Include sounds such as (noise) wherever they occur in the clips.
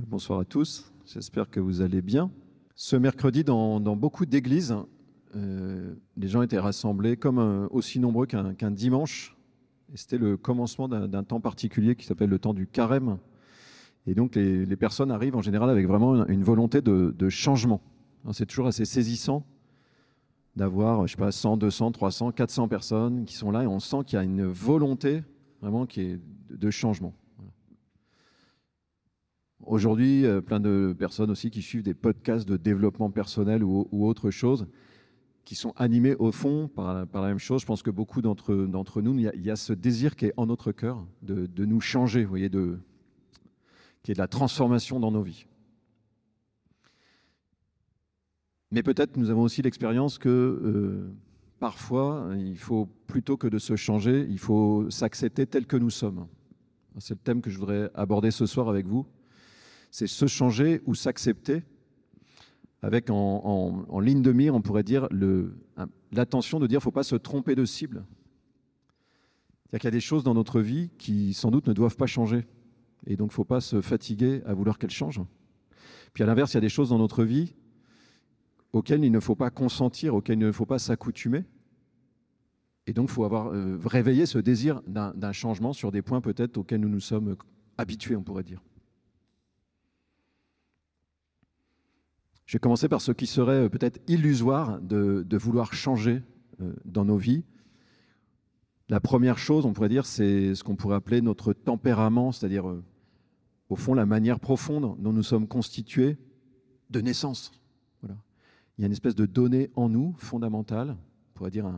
Bonsoir à tous, j'espère que vous allez bien. Ce mercredi, dans, beaucoup d'églises, euh, les gens étaient rassemblés comme aussi nombreux qu'un dimanche. C'était le commencement d'un temps particulier qui s'appelle le temps du carême. Et donc les, personnes arrivent en général avec vraiment une, volonté de, changement. C'est toujours assez saisissant d'avoir, je sais pas, 100, 200, 300, 400 personnes qui sont là et on sent qu'il y a une volonté vraiment qui de changement. Aujourd'hui, euh, plein de personnes aussi qui suivent des podcasts de développement personnel ou, autre chose, qui sont animés au fond par, la même chose. Je pense que beaucoup d'entre nous, il y, a, ce désir qui est en notre cœur de, nous changer, vous voyez, qui est de la transformation dans nos vies. Mais peut-être nous avons aussi l'expérience que euh, parfois, il faut plutôt que de se changer, il faut s'accepter tel que nous sommes. C'est le thème que je voudrais aborder ce soir avec vous c'est se changer ou s'accepter, avec en, ligne de mire, on pourrait dire, l'attention de dire qu'il ne faut pas se tromper de cible. C'est-à-dire qu'il y a des choses dans notre vie qui, sans doute, ne doivent pas changer. Et donc, il ne faut pas se fatiguer à vouloir qu'elles changent. Puis à l'inverse, il y a des choses dans notre vie auxquelles il ne faut pas consentir, auxquelles il ne faut pas s'accoutumer. Et donc, il faut avoir euh, réveillé ce désir d'un changement sur des points peut-être auxquels nous nous sommes habitués, on pourrait dire. Je vais commencer par ce qui serait euh, peut-être illusoire de, vouloir changer euh, dans nos vies. La première chose, on pourrait dire, c'est ce qu'on pourrait appeler notre tempérament, c'est-à-dire, euh, au fond, la manière profonde dont nous sommes constitués de naissance. Il y a une espèce de donnée en nous fondamentale, on pourrait dire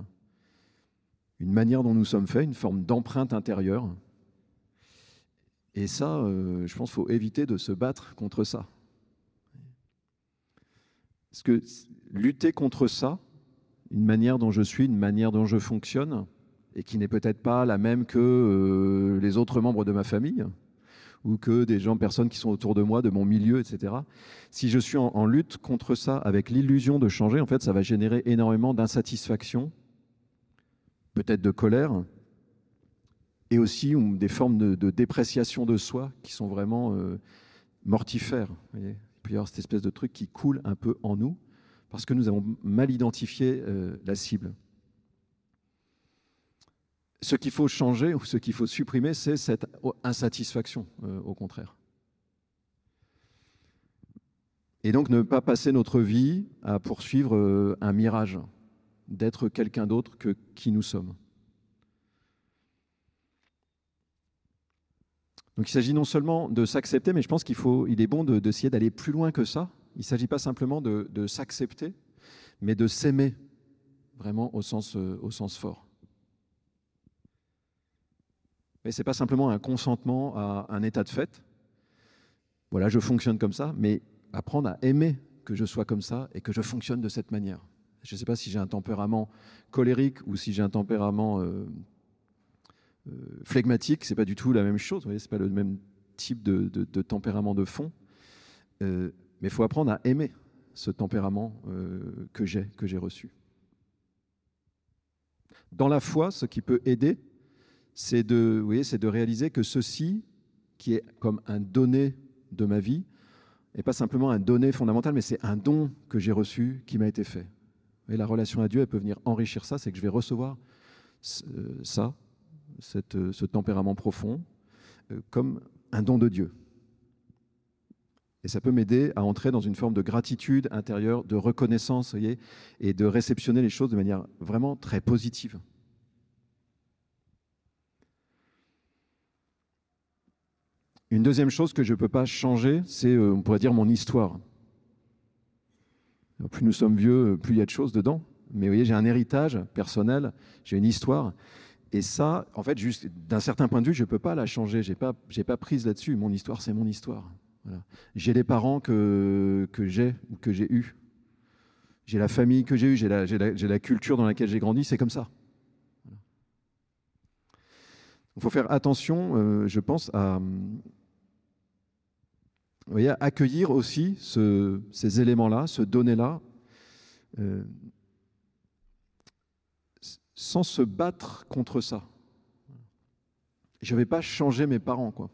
une manière dont nous sommes faits, une forme d'empreinte intérieure. Et ça, je pense qu'il faut éviter de se battre contre ça. Parce que lutter contre ça, une manière dont je suis, une manière dont je fonctionne, et qui n'est peut-être pas la même que euh, les autres membres de ma famille, ou que des gens, personnes qui sont autour de moi, de mon milieu, etc. Si je suis en, lutte contre ça, avec l'illusion de changer, en fait, ça va générer énormément d'insatisfaction, peut-être de colère, et aussi des formes de, dépréciation de soi qui sont vraiment euh, mortifères. Peut y avoir cette espèce de truc qui coule un peu en nous parce que nous avons mal identifié euh, la cible. Ce qu'il faut changer ou ce qu'il faut supprimer, c'est cette insatisfaction, euh, au contraire. Et donc ne pas passer notre vie à poursuivre euh, un mirage, d'être quelqu'un d'autre que qui nous sommes. Donc il s'agit non seulement de s'accepter, mais je pense qu'il faut, il est bon d'essayer d'aller plus loin que ça. Il ne s'agit pas simplement de, s'accepter, mais de s'aimer vraiment au sens, euh, fort. Mais ce n'est pas simplement un consentement à un état de fait. Voilà, je fonctionne comme ça, mais apprendre à aimer que je sois comme ça et que je fonctionne de cette manière. Je ne sais pas si j'ai un tempérament colérique ou si j'ai un tempérament euh, phlegmatique, c'est pas du tout la même chose. Vous voyez, c'est pas le même type de, tempérament de fond. Euh, mais il faut apprendre à aimer ce tempérament euh, que j'ai, que j'ai reçu. Dans la foi, ce qui peut aider, c'est de, vous voyez, c'est de réaliser que ceci, qui est comme un donné de ma vie, n'est pas simplement un donné fondamental, mais c'est un don que j'ai reçu qui m'a été fait. Et la relation à Dieu, elle peut venir enrichir ça, c'est que je vais recevoir ça euh, ce tempérament profond euh, comme un don de Dieu. Et ça peut m'aider à entrer dans une forme de gratitude intérieure, de reconnaissance, et de réceptionner les choses de manière vraiment très positive. Une deuxième chose que je ne peux pas changer, c'est, euh, on pourrait dire, mon histoire. plus nous sommes vieux, plus il y a de choses dedans. Mais vous voyez, j'ai un héritage personnel, j'ai une histoire. Et ça, en fait, juste d'un certain point de vue, je ne peux pas la changer. Je n'ai pas, pas prise là-dessus. Mon histoire, c'est mon histoire. J'ai les parents que, que j'ai ou que j'ai eus. J'ai la famille que j'ai eue, j'ai la, la, la, culture dans laquelle j'ai grandi, c'est comme ça. Il faut faire attention, euh, je pense, à, voyez, accueillir aussi ce, ces éléments-là, ce donné-là, euh, sans se battre contre ça. Je ne vais pas changer mes parents, quoi.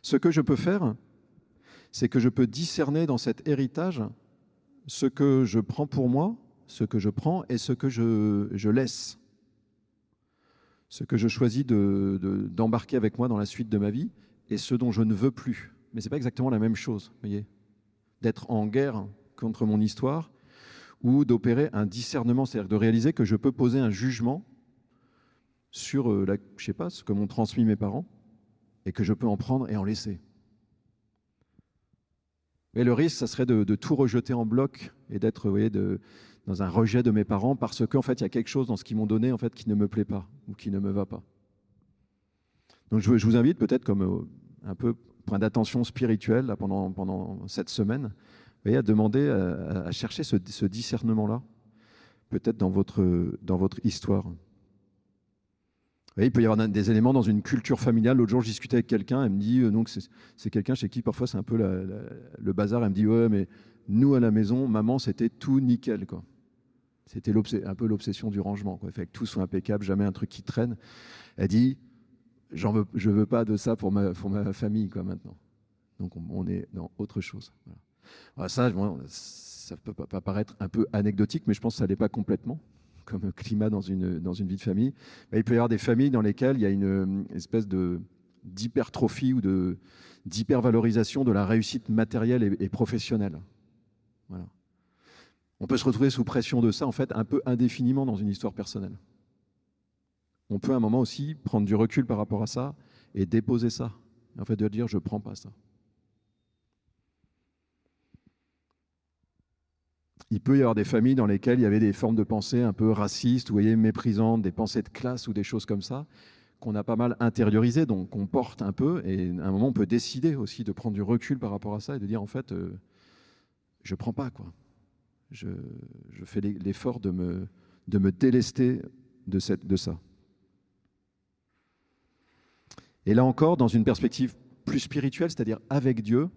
Ce que je peux faire, c'est que je peux discerner dans cet héritage ce que je prends pour moi, ce que je prends et ce que je, je laisse. Ce que je choisis d'embarquer de, avec moi dans la suite de ma vie et ce dont je ne veux plus. Mais ce n'est pas exactement la même chose, voyez. D'être en guerre contre mon histoire ou d'opérer un discernement, c'est-à-dire de réaliser que je peux poser un jugement sur, euh, la, je ce que m'ont transmis mes parents et que je peux en prendre et en laisser. Et le risque, ça serait de, tout rejeter en bloc et d'être, dans un rejet de mes parents parce qu'en fait, il y a quelque chose dans ce qu'ils m'ont donné en fait qui ne me plaît pas ou qui ne me va pas. Donc, je, vous invite peut-être comme euh, un peu point d'attention spirituel là, pendant, pendant cette semaine, voyez, à demander, à, chercher ce, ce discernement-là, peut-être dans votre, dans votre histoire il peut y avoir des éléments dans une culture familiale. L'autre jour, je discutais avec quelqu'un, elle me dit, euh, c'est quelqu'un chez qui parfois c'est un peu le bazar. Elle me dit, ouais, mais nous à la maison, maman, c'était tout nickel. quoi. C'était un peu l'obsession du rangement. Quoi. Fait que tout soit impeccable, jamais un truc qui traîne. Elle dit, j'en veux, je veux pas de ça pour ma, pour ma famille quoi, maintenant. Donc on, est dans autre chose. Ça, ça peut paraître un peu anecdotique, mais je pense que ça l'est pas complètement (laughs) comme climat dans une, dans une vie de famille, il peut y avoir des familles dans lesquelles il y a une, espèce de d'hypertrophie ou d'hypervalorisation de la réussite matérielle et, professionnelle. Voilà. On peut se retrouver sous pression de ça, en fait, un peu indéfiniment dans une histoire personnelle. On peut à un moment aussi prendre du recul par rapport à ça et déposer ça. En fait, de dire je ne prends pas ça. Il peut y avoir des familles dans lesquelles il y avait des formes de pensée un peu racistes, ou voyez, méprisantes, des pensées de classe ou des choses comme ça, qu'on a pas mal intériorisées, donc qu'on porte un peu, et à un moment on peut décider aussi de prendre du recul par rapport à ça et de dire en fait, euh, je prends pas quoi. Je, je fais l'effort de me, de me délester de, cette, de ça. Et là encore, dans une perspective plus spirituelle, c'est-à-dire avec Dieu,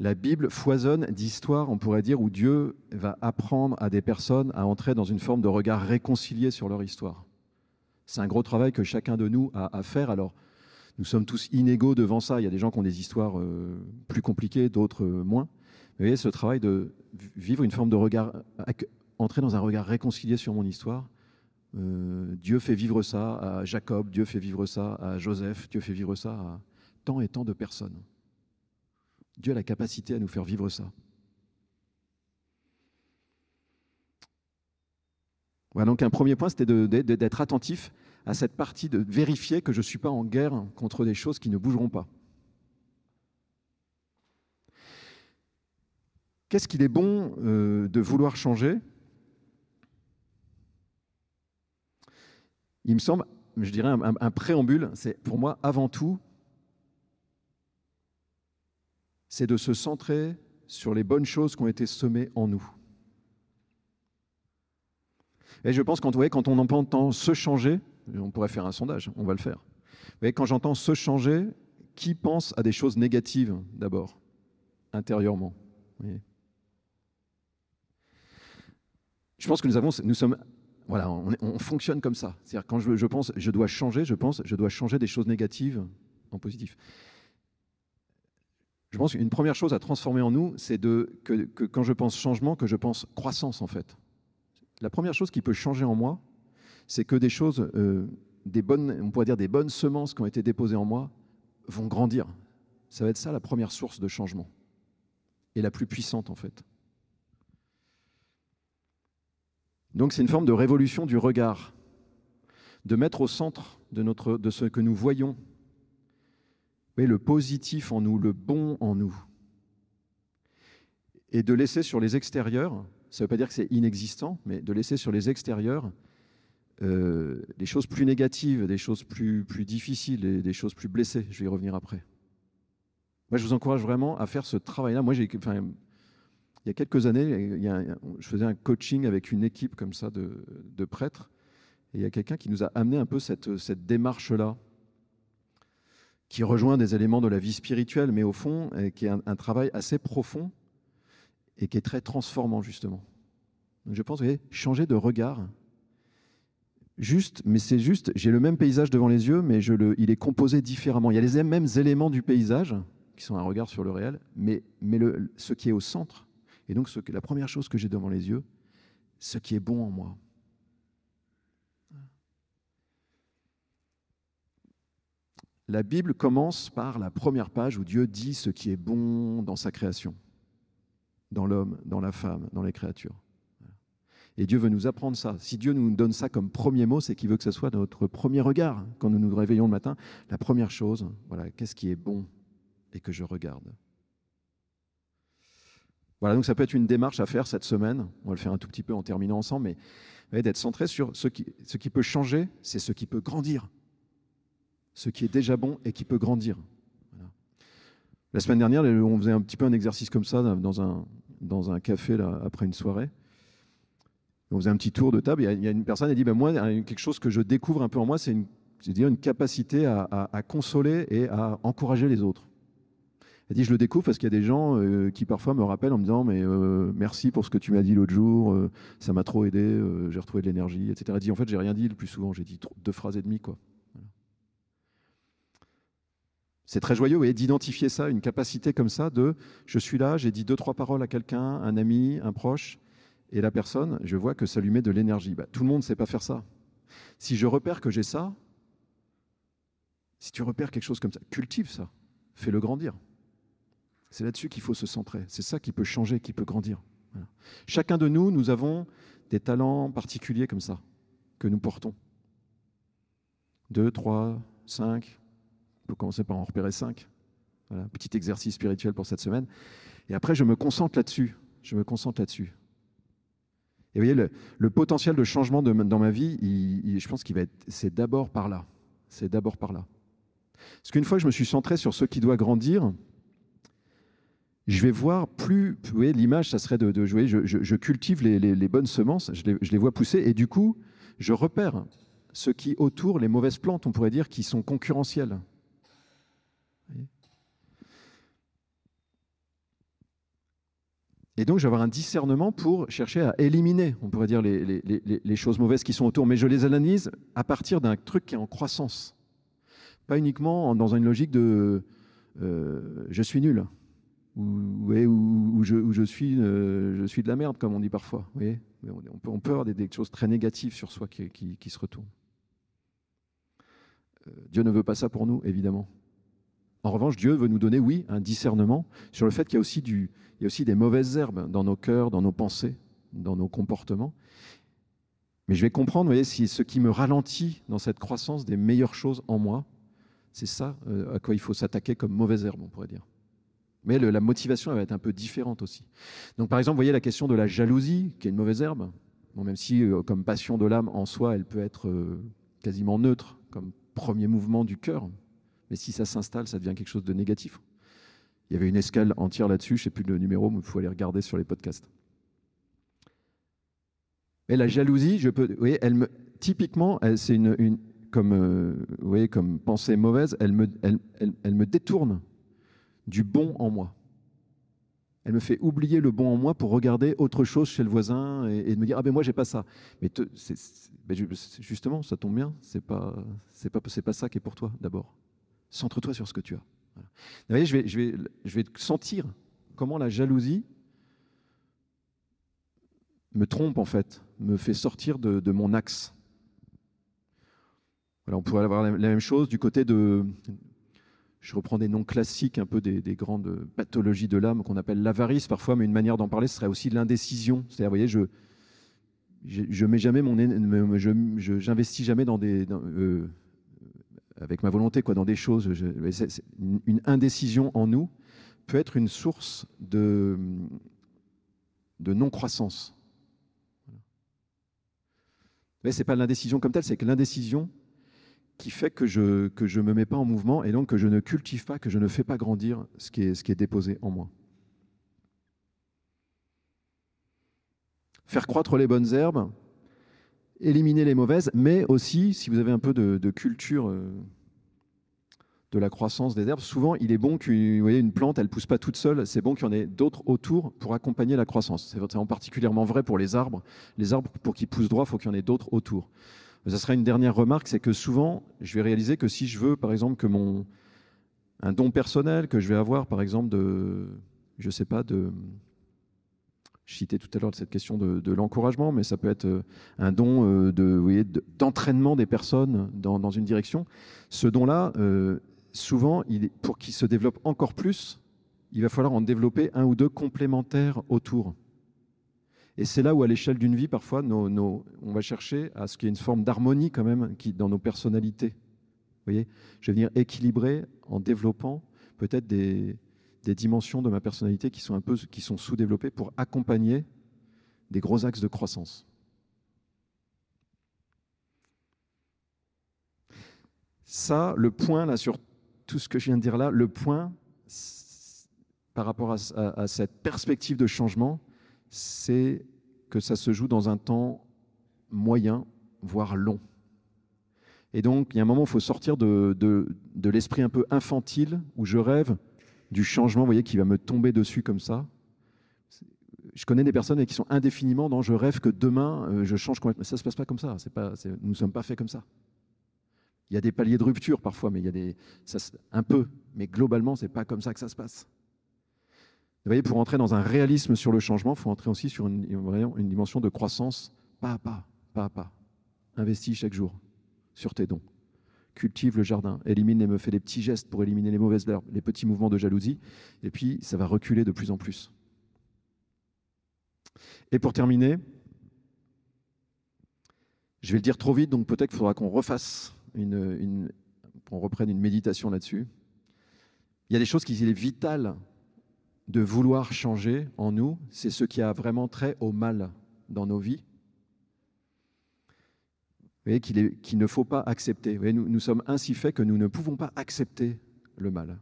la Bible foisonne d'histoires, on pourrait dire, où Dieu va apprendre à des personnes à entrer dans une forme de regard réconcilié sur leur histoire. C'est un gros travail que chacun de nous a à faire. Alors, nous sommes tous inégaux devant ça. Il y a des gens qui ont des histoires euh, plus compliquées, d'autres euh, moins. Mais vous voyez, ce travail de vivre une forme de regard, entrer dans un regard réconcilié sur mon histoire. Euh, Dieu fait vivre ça à Jacob, Dieu fait vivre ça à Joseph, Dieu fait vivre ça à tant et tant de personnes. Dieu a la capacité à nous faire vivre ça. Voilà, donc un premier point, c'était d'être attentif à cette partie, de vérifier que je ne suis pas en guerre contre des choses qui ne bougeront pas. Qu'est-ce qu'il est bon euh, de vouloir changer? Il me semble, je dirais un préambule, c'est pour moi avant tout c'est de se centrer sur les bonnes choses qui ont été semées en nous. Et je pense quand, quand on entend se changer, on pourrait faire un sondage, on va le faire. Mais quand j'entends se changer, qui pense à des choses négatives d'abord, intérieurement Je pense que nous avons, nous sommes, voilà, on, fonctionne comme ça. C'est-à-dire quand je, je pense, je dois changer, je pense, je dois changer des choses négatives en positif je pense qu'une première chose à transformer en nous, c'est que, que, quand je pense changement, que je pense croissance en fait. La première chose qui peut changer en moi, c'est que des choses, euh, des bonnes, on pourrait dire des bonnes semences qui ont été déposées en moi, vont grandir. Ça va être ça la première source de changement et la plus puissante en fait. Donc c'est une forme de révolution du regard, de mettre au centre de, notre, de ce que nous voyons le positif en nous, le bon en nous. Et de laisser sur les extérieurs, ça ne veut pas dire que c'est inexistant, mais de laisser sur les extérieurs euh, des choses plus négatives, des choses plus, difficiles, des choses plus blessées. Je vais y revenir après. Moi, je vous encourage vraiment à faire ce travail-là. Moi, il y a quelques années, je faisais un coaching avec une équipe comme ça de, prêtres, et il y a quelqu'un qui nous a amené un peu cette démarche-là qui rejoint des éléments de la vie spirituelle, mais au fond, qui est un, travail assez profond et qui est très transformant, justement. Je pense, vous voyez, changer de regard juste, mais c'est juste, j'ai le même paysage devant les yeux, mais il est composé différemment. Il y a les mêmes éléments du paysage, qui sont un regard sur le réel, mais, ce qui est au centre, et donc ce la première chose que j'ai devant les yeux, ce qui est bon en moi. La Bible commence par la première page où Dieu dit ce qui est bon dans sa création, dans l'homme, dans la femme, dans les créatures. Et Dieu veut nous apprendre ça. Si Dieu nous donne ça comme premier mot, c'est qu'il veut que ce soit notre premier regard. Quand nous nous réveillons le matin, la première chose, voilà, qu'est-ce qui est bon et que je regarde? Voilà, donc ça peut être une démarche à faire cette semaine. On va le faire un tout petit peu en terminant ensemble, mais d'être centré sur ce qui, ce qui peut changer, c'est ce qui peut grandir. Ce qui est déjà bon et qui peut grandir. La semaine dernière, on faisait un petit peu un exercice comme ça dans un, dans un café là, après une soirée. On faisait un petit tour de table. Il y a une personne qui a dit ben Moi, quelque chose que je découvre un peu en moi, c'est une, une capacité à, consoler et à encourager les autres. Elle dit Je le découvre parce qu'il y a des gens euh, qui parfois me rappellent en me disant Mais euh, merci pour ce que tu m'as dit l'autre jour, euh, ça m'a trop aidé, j'ai retrouvé de l'énergie, etc. Elle dit En fait, j'ai rien dit le plus souvent, j'ai dit deux phrases et demie. Quoi. C'est très joyeux d'identifier ça, une capacité comme ça de je suis là, j'ai dit deux, trois paroles à quelqu'un, un ami, un proche, et la personne, je vois que ça lui met de l'énergie. Bah, tout le monde ne sait pas faire ça. Si je repère que j'ai ça, si tu repères quelque chose comme ça, cultive ça, fais-le grandir. C'est là-dessus qu'il faut se centrer. C'est ça qui peut changer, qui peut grandir. Chacun de nous, nous avons des talents particuliers comme ça, que nous portons. Deux, trois, cinq. On peut commencer par en repérer cinq. Voilà, petit exercice spirituel pour cette semaine. Et après, je me concentre là-dessus. Je me concentre là-dessus. Et vous voyez, le, potentiel de changement dans ma vie, je pense qu'il va être, c'est d'abord par là. C'est d'abord par là. Parce qu'une fois que je me suis centré sur ce qui doit grandir, je vais voir plus. Vous voyez, l'image, ça serait de, jouer. Je, cultive les, bonnes semences, je les, je les vois pousser, et du coup, je repère ce qui autour, les mauvaises plantes, on pourrait dire, qui sont concurrentielles. Et donc, je vais avoir un discernement pour chercher à éliminer, on pourrait dire, les, choses mauvaises qui sont autour. Mais je les analyse à partir d'un truc qui est en croissance. Pas uniquement dans une logique de euh, je suis nul ou, je, suis, euh, je suis de la merde, comme on dit parfois. On peut avoir des, choses très négatives sur soi qui, se retournent. Euh, Dieu ne veut pas ça pour nous, évidemment. En revanche, Dieu veut nous donner, oui, un discernement sur le fait qu'il y a aussi, des mauvaises herbes dans nos cœurs, dans nos pensées, dans nos comportements. Mais je vais comprendre, vous voyez, si ce qui me ralentit dans cette croissance des meilleures choses en moi, c'est ça euh, à quoi il faut s'attaquer comme mauvaise herbe, on pourrait dire. Mais la motivation elle va être un peu différente aussi. Donc par exemple, vous voyez la question de la jalousie, qui est une mauvaise herbe, même si euh, comme passion de l'âme en soi, elle peut être euh, quasiment neutre, comme premier mouvement du cœur, mais si ça s'installe, ça devient quelque chose de négatif. Il y avait une escale entière là-dessus, je ne sais plus le numéro, mais il faut aller regarder sur les podcasts. Mais la jalousie, je peux, vous elle me, typiquement, c'est une, comme, euh, comme pensée mauvaise, elle me, elle, elle, me détourne du bon en moi. Elle me fait oublier le bon en moi pour regarder autre chose chez le voisin et, me dire ah ben moi j'ai pas ça. Mais ben, justement, ça tombe bien, c'est pas c'est pas c'est pas ça qui est pour toi d'abord. Centre-toi sur ce que tu as. Vous voyez, je vais, je, vais, je vais sentir comment la jalousie me trompe en fait, me fait sortir de, mon axe. Voilà, on pourrait avoir la, même chose du côté de, je reprends des noms classiques un peu des, grandes pathologies de l'âme qu'on appelle l'avarice parfois, mais une manière d'en parler, serait aussi l'indécision. C'est-à-dire, vous voyez, je, je, mets jamais mon, j'investis jamais dans des, euh, avec ma volonté, quoi, dans des choses. une indécision en nous peut être une source de, de non-croissance. Ce n'est pas l'indécision comme telle, c'est que l'indécision qui fait que je ne que je me mets pas en mouvement et donc que je ne cultive pas, que je ne fais pas grandir ce qui est, ce qui est déposé en moi. Faire croître les bonnes herbes, éliminer les mauvaises, mais aussi, si vous avez un peu de, culture euh, de la croissance des herbes, souvent il est bon qu'une plante, elle pousse pas toute seule, c'est bon qu'il y en ait d'autres autour pour accompagner la croissance. C'est particulièrement vrai pour les arbres. Les arbres, pour qu'ils poussent droit, il faut qu'il y en ait d'autres autour. Ça sera une dernière remarque, c'est que souvent, je vais réaliser que si je veux, par exemple, que mon un don personnel que je vais avoir, par exemple, de, je sais pas, de, citais tout à l'heure cette question de, l'encouragement, mais ça peut être euh, un don euh, de, d'entraînement des personnes dans, une direction. Ce don-là, euh, souvent, pour qu'il se développe encore plus, il va falloir en développer un ou deux complémentaires autour. Et c'est là où, à l'échelle d'une vie, parfois, on va chercher à ce qu'il y ait une forme d'harmonie quand même dans nos personnalités. Vous voyez, je vais venir équilibrer en développant peut-être des, des dimensions de ma personnalité qui sont un peu qui sont sous-développées pour accompagner des gros axes de croissance. Ça, le point là sur tout ce que je viens de dire là, le point par rapport à, cette perspective de changement, c'est que ça se joue dans un temps moyen, voire long. Et donc, il y a un moment où il faut sortir de, de l'esprit un peu infantile où je rêve du changement, vous voyez, qui va me tomber dessus comme ça. Je connais des personnes qui sont indéfiniment dans je rêve que demain euh, je change complètement. Ça ne se passe pas comme ça. Pas, nous ne sommes pas faits comme ça. Il y a des paliers de rupture parfois, mais il y a des, ça, un peu. Mais globalement, c'est pas comme ça que ça se passe. Vous voyez, pour entrer dans un réalisme sur le changement, il faut entrer aussi sur une, une dimension de croissance pas à pas, pas à pas. Investis chaque jour sur tes dons cultive le jardin, élimine les, me fait des petits gestes pour éliminer les mauvaises herbes, les petits mouvements de jalousie, et puis ça va reculer de plus en plus. Et pour terminer, je vais le dire trop vite, donc peut-être qu'il faudra qu'on refasse qu'on reprenne une méditation là-dessus. Il y a des choses qu'il est vital de vouloir changer en nous, c'est ce qui a vraiment trait au mal dans nos vies voyez, qu'il ne faut pas accepter. nous, sommes ainsi faits que nous ne pouvons pas accepter le mal.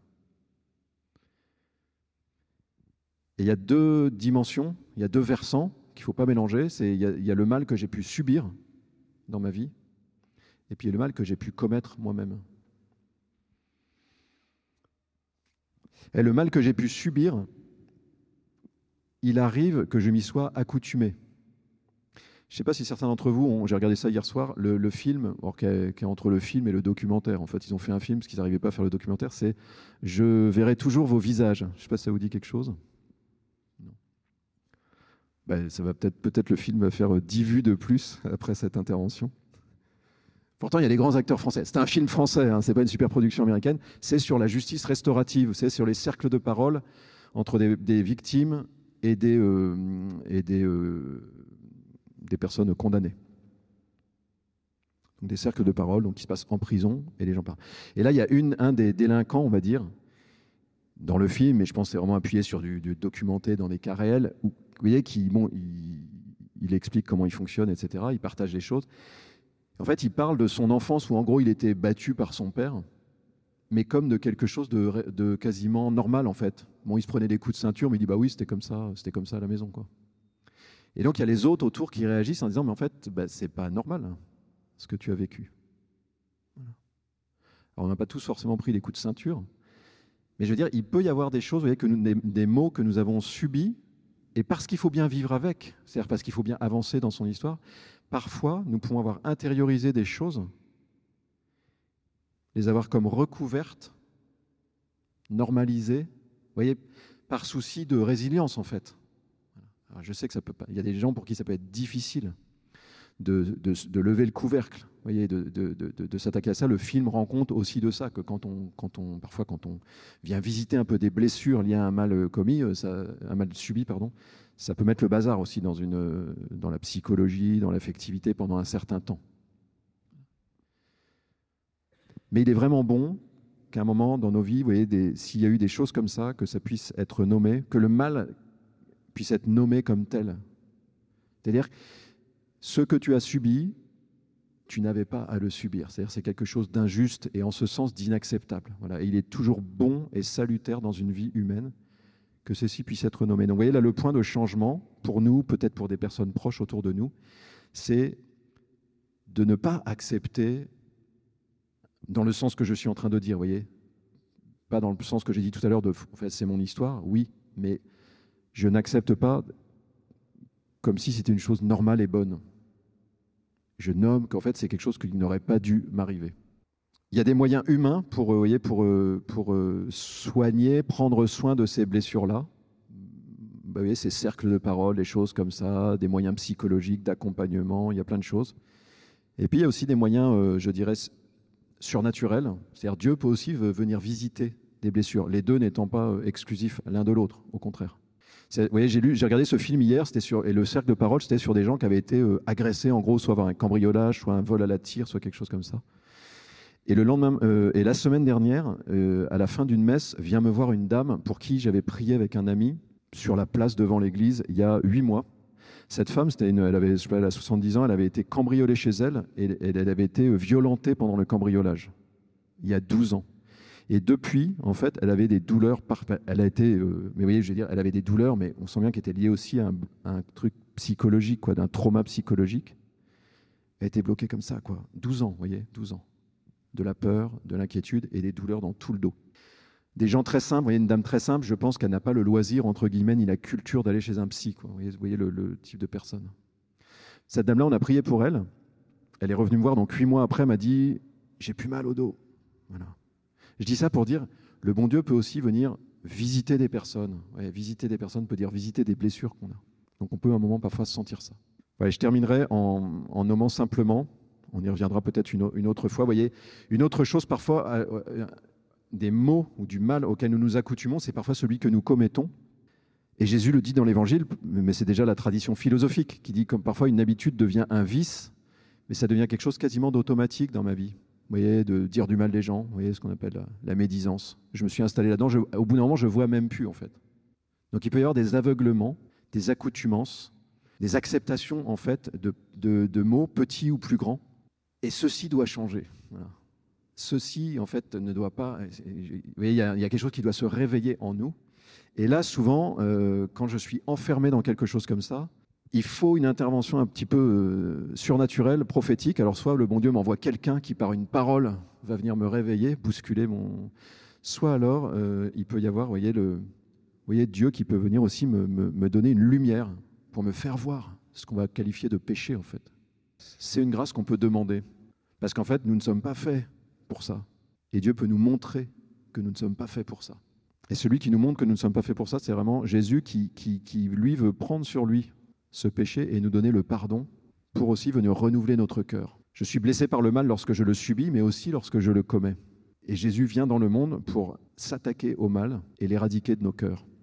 Et il y a deux dimensions, il y a deux versants qu'il ne faut pas mélanger. C'est, il, y a, le mal que j'ai pu subir dans ma vie, et puis il y a le mal que j'ai pu commettre moi-même. Et le mal que j'ai pu subir, il arrive que je m'y sois accoutumé. Je ne sais pas si certains d'entre vous ont, j'ai regardé ça hier soir, le, film, qui est, entre le film et le documentaire. En fait, ils ont fait un film, ce qu'ils n'arrivaient pas à faire le documentaire, c'est Je verrai toujours vos visages. Je ne sais pas si ça vous dit quelque chose. Ben, ça va peut-être, peut-être le film va faire 10 vues de plus (laughs) après cette intervention. Pourtant, il y a des grands acteurs français. C'est un film français, hein, ce n'est pas une super production américaine. C'est sur la justice restaurative, c'est sur les cercles de parole entre des, victimes et des, euh, et des euh, des personnes condamnées. des cercles de parole donc, qui se passent en prison et les gens parlent. Et là, il y a une, un des délinquants, on va dire, dans le film, et je pense que c'est vraiment appuyé sur du, documenté dans des cas réels, où, vous voyez, qui, bon, il, explique comment il fonctionne, etc. Il partage des choses. En fait, il parle de son enfance où, en gros, il était battu par son père, mais comme de quelque chose de, de quasiment normal, en fait. Bon, il se prenait des coups de ceinture, mais il dit, bah oui, c'était comme ça, c'était comme ça à la maison, quoi. Et donc il y a les autres autour qui réagissent en disant, mais en fait, bah, c'est pas normal hein, ce que tu as vécu. Alors on n'a pas tous forcément pris des coups de ceinture, mais je veux dire, il peut y avoir des choses, vous voyez, que des, des mots que nous avons subis, et parce qu'il faut bien vivre avec, c'est-à-dire parce qu'il faut bien avancer dans son histoire, parfois nous pouvons avoir intériorisé des choses, les avoir comme recouvertes, normalisées, vous voyez, par souci de résilience en fait je sais que ça peut pas. Il y a des gens pour qui ça peut être difficile de, lever le couvercle, voyez, de, s'attaquer à ça. Le film rend compte aussi de ça, que quand on, quand on, parfois quand on vient visiter un peu des blessures liées à un mal commis, euh, ça, un mal subi, pardon, ça peut mettre le bazar aussi dans, une, dans la psychologie, dans l'affectivité pendant un certain temps. Mais il est vraiment bon qu'à un moment dans nos vies, vous voyez, s'il y a eu des choses comme ça, que ça puisse être nommé, que le mal puisse être nommé comme tel. C'est-à-dire, ce que tu as subi, tu n'avais pas à le subir. C'est-à-dire, c'est quelque chose d'injuste et en ce sens d'inacceptable. Voilà. Et il est toujours bon et salutaire dans une vie humaine que ceci puisse être nommé. Donc, vous voyez là, le point de changement, pour nous, peut-être pour des personnes proches autour de nous, c'est de ne pas accepter dans le sens que je suis en train de dire, vous voyez Pas dans le sens que j'ai dit tout à l'heure de, en c'est mon histoire, oui, mais je n'accepte pas comme si c'était une chose normale et bonne. je nomme qu'en fait c'est quelque chose qui n'aurait pas dû m'arriver. Il y a des moyens humains pour, voyez, pour, pour soigner, prendre soin de ces blessures-là. Bah, vous voyez, ces cercles de parole, des choses comme ça, des moyens psychologiques, d'accompagnement, il y a plein de choses. Et puis il y a aussi des moyens, je dirais, surnaturels. C'est-à-dire Dieu peut aussi venir visiter des blessures, les deux n'étant pas exclusifs l'un de l'autre, au contraire. Vous voyez, j'ai regardé ce film hier, c'était sur, et le cercle de parole, c'était sur des gens qui avaient été euh, agressés, en gros, soit par un cambriolage, soit un vol à la tire, soit quelque chose comme ça. Et le lendemain, euh, et la semaine dernière, euh, à la fin d'une messe, vient me voir une dame pour qui j'avais prié avec un ami sur la place devant l'église il y a huit mois. Cette femme, elle avait, elle a 70 ans, elle avait été cambriolée chez elle et elle avait été violentée pendant le cambriolage il y a 12 ans. Et depuis, en fait, elle avait des douleurs. Elle a été, euh, mais vous voyez, je veux dire, elle avait des douleurs, mais on sent bien qu'elle était liée aussi à un, truc psychologique, quoi, d'un trauma psychologique. Elle été bloquée comme ça, quoi. 12 ans, vous voyez, 12 ans. De la peur, de l'inquiétude et des douleurs dans tout le dos. Des gens très simples, vous voyez, une dame très simple, je pense qu'elle n'a pas le loisir, entre guillemets, ni la culture d'aller chez un psy, quoi. Vous voyez, vous voyez le, le, type de personne. Cette dame-là, on a prié pour elle. Elle est revenue me voir, donc huit mois après, m'a dit J'ai plus mal au dos. Voilà. Je dis ça pour dire, le bon Dieu peut aussi venir visiter des personnes. visiter des personnes peut dire visiter des blessures qu'on a. Donc on peut à un moment parfois se sentir ça. je terminerai en, nommant simplement, on y reviendra peut-être une, autre fois, voyez, une autre chose parfois, euh, euh, des mots ou du mal auquel nous nous accoutumons, c'est parfois celui que nous commettons. Et Jésus le dit dans l'Évangile, mais c'est déjà la tradition philosophique qui dit comme parfois une habitude devient un vice, mais ça devient quelque chose quasiment d'automatique dans ma vie voyez, de dire du mal des gens, voyez, ce qu'on appelle la, médisance. Je me suis installé là-dedans, au bout d'un moment, je vois même plus, en fait. Donc il peut y avoir des aveuglements, des accoutumances, des acceptations, en fait, de, mots petits ou plus grands. Et ceci doit changer. Ceci, en fait, ne doit pas... Vous voyez, il y, a, quelque chose qui doit se réveiller en nous. Et là, souvent, euh, quand je suis enfermé dans quelque chose comme ça, il faut une intervention un petit peu euh, surnaturelle, prophétique. Alors soit le bon Dieu m'envoie quelqu'un qui par une parole va venir me réveiller, bousculer mon... Soit alors euh, il peut y avoir, voyez, le, voyez, Dieu qui peut venir aussi me, me donner une lumière pour me faire voir ce qu'on va qualifier de péché en fait. C'est une grâce qu'on peut demander. Parce qu'en fait, nous ne sommes pas faits pour ça. Et Dieu peut nous montrer que nous ne sommes pas faits pour ça. Et celui qui nous montre que nous ne sommes pas faits pour ça, c'est vraiment Jésus qui, qui, qui, lui, veut prendre sur lui ce péché et nous donner le pardon pour aussi venir renouveler notre cœur. Je suis blessé par le mal lorsque je le subis, mais aussi lorsque je le commets. Et Jésus vient dans le monde pour s'attaquer au mal et l'éradiquer de nos cœurs.